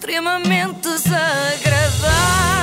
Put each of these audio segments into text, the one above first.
extremamente desagradável.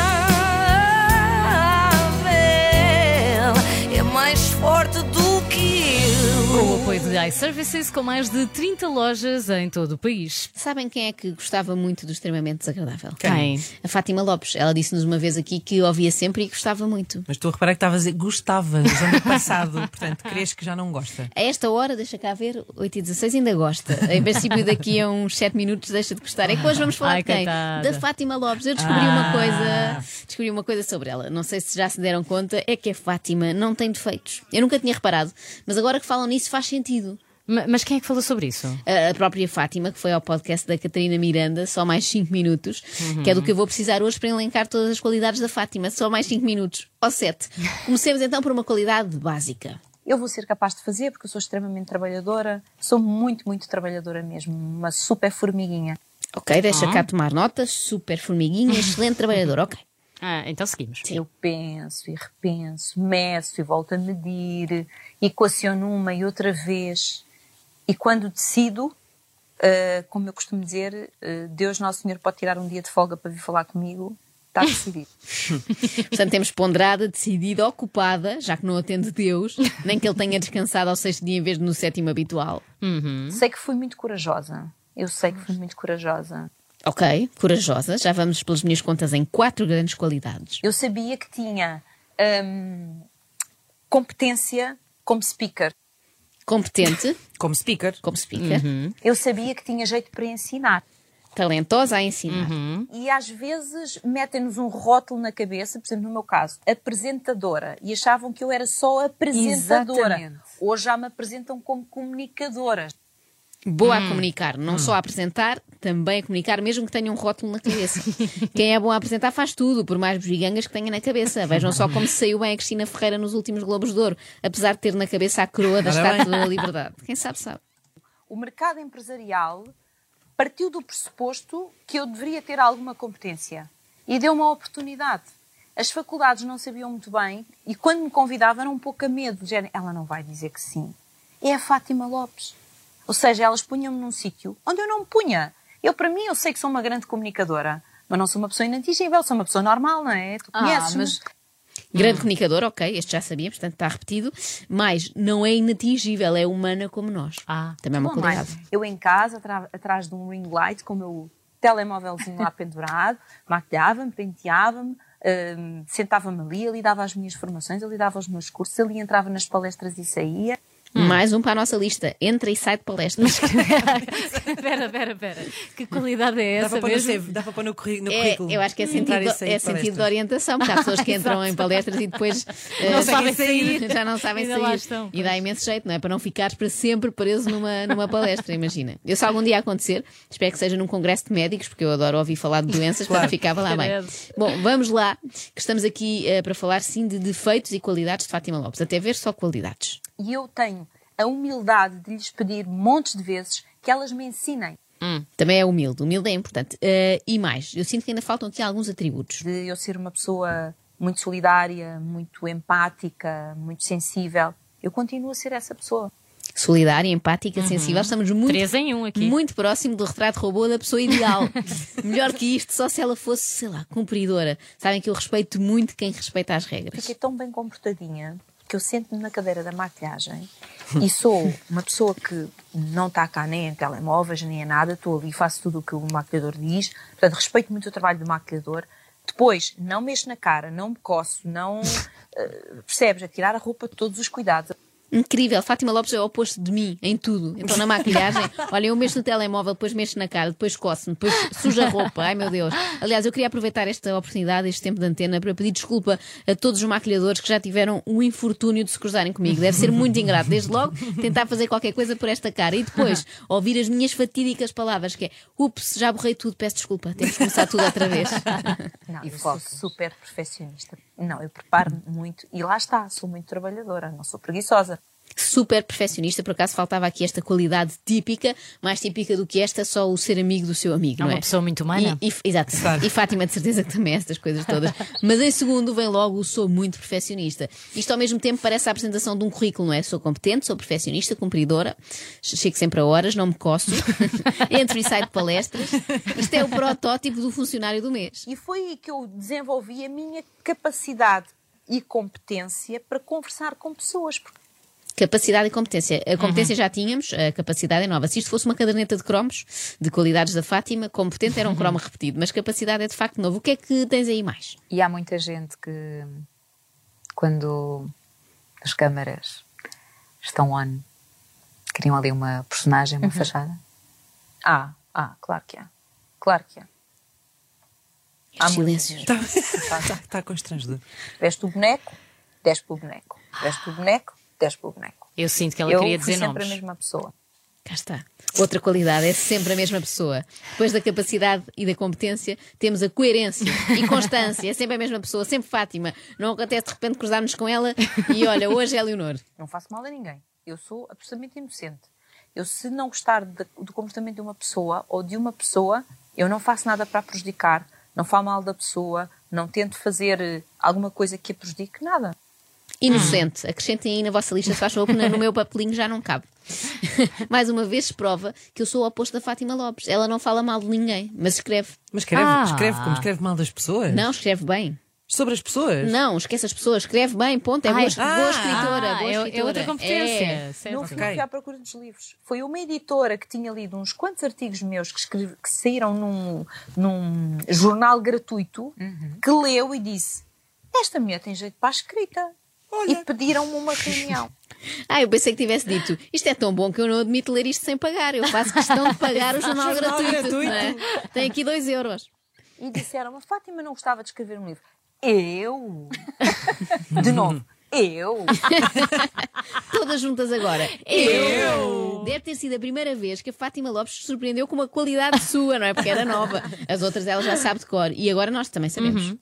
De iServices, com mais de 30 lojas em todo o país. Sabem quem é que gostava muito do extremamente desagradável? Quem? A Fátima Lopes. Ela disse-nos uma vez aqui que ouvia sempre e gostava muito. Mas estou a reparar que estava a dizer gostava no ano passado, portanto, crees que já não gosta. A esta hora, deixa cá ver, 8 e 16 ainda gosta. Em princípio, daqui a uns 7 minutos deixa de gostar. É que hoje vamos falar Ai, de quem? coitada. Da Fátima Lopes. Eu descobri Ah. uma coisa. Descobri uma coisa sobre ela. Não sei se já se deram conta, é que a Fátima não tem defeitos. Eu nunca tinha reparado, mas agora que falam nisso faz sentido. Ma- Mas quem é que falou sobre isso? A própria Fátima, que foi ao podcast da Catarina Miranda, só mais 5 minutos, que é do que eu vou precisar hoje para elencar todas as qualidades da Fátima, só mais 5 minutos, ou 7. Comecemos então por uma qualidade básica. eu vou ser capaz de fazer porque eu sou extremamente trabalhadora, sou muito, muito trabalhadora mesmo, uma super formiguinha. Ok, deixa cá tomar notas, super formiguinha, excelente trabalhador, ok. Ah, então seguimos. Eu penso e repenso, meço e volto a medir, equaciono uma e outra vez. E quando decido, ah, como eu costumo dizer, ah, Deus Nosso Senhor pode tirar um dia de folga para vir falar comigo, está decidido. Portanto, temos ponderada, decidida, ocupada, já que não atende Deus, nem que ele tenha descansado ao sexto dia em vez de no sétimo habitual. sei que fui muito corajosa. Eu sei que fui muito corajosa. Ok, corajosa, já vamos pelas minhas contas em quatro grandes qualidades. Eu sabia que tinha hum, competência como speaker. Competente, Como speaker. como speaker, Eu sabia que tinha jeito para ensinar. talentosa a ensinar. E às vezes metem-nos um rótulo na cabeça, por exemplo, no meu caso, apresentadora, e achavam que eu era só apresentadora. Exatamente. Hoje já me apresentam como comunicadora. Boa a comunicar, não só a apresentar, também a comunicar, mesmo que tenha um rótulo na cabeça. Quem é bom a apresentar faz tudo, por mais bugigangas que tenha na cabeça. Vejam só como se saiu bem a Cristina Ferreira nos últimos Globos de Ouro, apesar de ter na cabeça a coroa da. Estátua da Liberdade. Quem sabe, sabe. O mercado empresarial partiu do pressuposto que eu deveria ter alguma competência e deu uma oportunidade. As faculdades não sabiam muito bem e quando me convidavam era um pouco a medo. de género, Ela não vai dizer que sim. É a Fátima Lopes. Ou seja, elas punham-me num sítio onde eu não me punha. Eu, para mim, eu sei que sou uma grande comunicadora, mas não sou uma pessoa inatingível, sou uma pessoa normal, não é? Tu Ah, conheces-me. mas- Grande comunicador, ok, este já sabíamos, portanto está repetido, mas não é inatingível, é humana como nós. Ah, Também é uma é? qualidade. Eu em casa, atrás de um ring light, com o meu telemóvelzinho lá pendurado, maquilhava-me, penteava-me, hum, sentava-me ali, ali dava as minhas formações, ali dava os meus cursos, ali entrava nas palestras e saía. Mais um para a nossa lista. Entra e sai de palestras. Espera, espera, espera. Que qualidade é Dá essa para pôr no, mesmo? Dá para pôr no, É, currículo. eu acho que é sentido, e sair é de sentido de orientação, porque há pessoas que entram em palestras e depois Não sabem sair. já não sabem lá sair. estão, e dá imenso jeito, não é? Para não ficares para sempre preso numa, numa palestra, imagina. Eu, se algum dia acontecer, espero que seja num congresso de médicos, porque eu adoro ouvir falar de doenças, portanto ficava lá bem. Bom, vamos lá, que estamos aqui eh, para falar sim de defeitos e qualidades de Fátima Lopes. Até ver só qualidades. E eu tenho a humildade de lhes pedir montes de vezes que elas me ensinem. Também é humilde, humilde é importante. Eh, e mais, eu sinto que ainda faltam aqui alguns atributos. De eu ser uma pessoa muito solidária, muito empática, muito sensível. Eu continuo a ser essa pessoa. solidária, empática, sensível. Estamos muito, Três em um aqui. muito próximo do retrato robô da pessoa ideal. Melhor que isto, só se ela fosse, sei lá, cumpridora. Sabem que eu respeito muito quem respeita as regras. Fiquei tão bem comportadinha que eu sento-me na cadeira da maquilhagem e sou uma pessoa que não está cá nem em telemóveis, nem em nada, estou ali, faço tudo o que o maquilhador diz, portanto, respeito muito o trabalho do maquilhador. Depois, não mexo na cara, não me coço, não. eh, percebes? A tirar a roupa, todos os cuidados. Incrível, Fátima Lopes é o oposto de mim em tudo. Então na maquilhagem, olha, eu mexo no telemóvel, depois mexo na cara, depois coço-me, depois suja a roupa. Ai meu Deus. Aliás, eu queria aproveitar esta oportunidade, este tempo de antena, para pedir desculpa a todos os maquilhadores que já tiveram o infortúnio de se cruzarem comigo. Deve ser muito ingrato. Desde logo, tentar fazer qualquer coisa por esta cara e depois ouvir as minhas fatídicas palavras, que é ups, já borrei tudo, peço desculpa, temos que começar tudo outra vez. Não, eu sou super perfeccionista. Não, eu preparo-me muito e lá está, sou muito trabalhadora, não sou preguiçosa. Super perfeccionista, por acaso faltava aqui esta qualidade típica, mais típica do que esta, só o ser amigo do seu amigo, É não uma é? pessoa muito humana. E, e, exato. Claro. E Fátima, de certeza que também é estas coisas todas. Mas em segundo vem logo o sou muito perfeccionista. Isto ao mesmo tempo parece a apresentação de um currículo, não é? Sou competente, sou perfeccionista, cumpridora, chego sempre a horas, não me coço, entro e saio de palestras. Isto é o protótipo do funcionário do mês. E foi aí que eu desenvolvi a minha capacidade e competência para conversar com pessoas. Porque Capacidade e competência. A competência já tínhamos, a capacidade é nova. Se isto fosse uma caderneta de cromos, de qualidades da Fátima, competente era um cromo repetido, mas capacidade é de facto novo. O que é que tens aí mais? E há muita gente que, quando as câmaras estão on, criam ali uma personagem, uma fachada. Ah, ah, claro que há. Claro que há. Há silêncios. Está tá, tá constrangedor. Veste o boneco, desce para o boneco. Veste o boneco, desce para o boneco. Eu sinto que ela eu queria dizer sempre nomes. a mesma pessoa. Cá está. Outra qualidade é sempre a mesma pessoa. Depois da capacidade e da competência, temos a coerência e constância. É sempre a mesma pessoa, sempre Fátima. Não acontece de repente cruzarmos com ela e olha, hoje é Leonor. Não faço mal a ninguém. Eu sou absolutamente inocente. Eu, se não gostar de- do comportamento de uma pessoa ou de uma pessoa, eu não faço nada para a prejudicar. Não falo mal da pessoa, não tento fazer eh, alguma coisa que a prejudique, nada. Inocente. Acrescentem aí na vossa lista, se faz favor, porque no meu papelinho já não cabe. Mais uma vez se prova que eu sou o oposto da Fátima Lopes. Ela não fala mal de ninguém, mas escreve. Mas escreve, Ah. escreve como escreve mal das pessoas? Não, escreve bem. Sobre as pessoas? Não, esquece as pessoas, escreve bem, ponto. É boa, Ai, boa ah, escritora. Ah, boa é, é escritora. outra competência. É. certo. Não fui Ok. à procura dos livros. Foi uma editora que tinha lido uns quantos artigos meus que, escrevi- que saíram num, num jornal gratuito, que leu e disse: Esta mulher tem jeito para a escrita. E pediram-me uma reunião. Ah, eu pensei que tivesse dito isto é tão bom que eu não admito ler isto sem pagar. Eu faço questão de pagar o jornal Jornal gratuito. gratuito. não é? Tem aqui dois euros. E disseram: A Fátima não gostava de escrever um livro. Eu? De novo, eu? Todas juntas agora. Eu! Deve ter sido a primeira vez que a Fátima Lopes se surpreendeu com uma qualidade sua, não é? Porque era nova. As outras ela já sabe de cor. E agora nós também sabemos.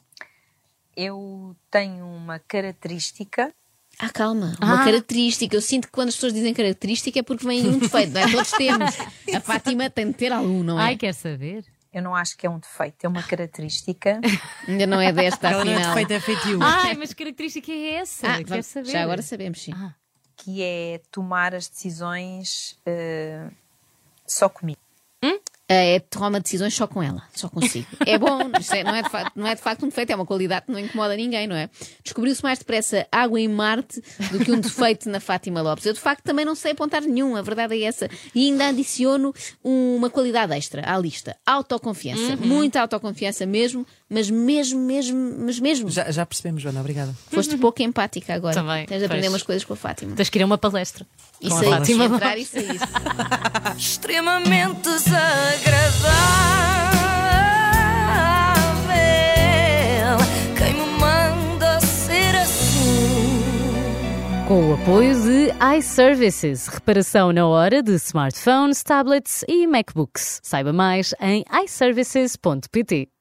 Eu tenho uma característica Ah, calma. Uma característica. Eu sinto que quando as pessoas dizem característica é porque vem um defeito, não é? Todos temos. A Fátima tem de ter algum, não é? Ai, quer saber? Eu não acho que é um defeito, é uma característica. Ainda não é desta, Ela não é afinal. defeito, é feitio. Ai, mas que característica é essa? Ah, quer vamos- saber? já agora sabemos, sim. Ah. que é tomar as decisões eh, só comigo. É toma decisões só com ela, só consigo. É bom, é- não, é de facto, não é de facto um defeito, é uma qualidade que não incomoda ninguém, não é? Descobriu-se mais depressa água em Marte do que um defeito na Fátima Lopes. Eu de facto também não sei apontar nenhum, a verdade é essa. E ainda adiciono uma qualidade extra à lista: autoconfiança. Muita autoconfiança mesmo, mas mesmo, mesmo, mas mesmo. Já, já percebemos, Joana, obrigada. Foste pouco empática agora. Também, Tens de aprender pois. umas coisas com a Fátima. Tens que ir a uma palestra. Isso aí, Fátima entrar e Lopes. sair. extremamente desagradável. Quem me manda ser assim? Com o apoio de iServices, reparação na hora de smartphones, tablets e MacBooks. Saiba mais em iServices.pt.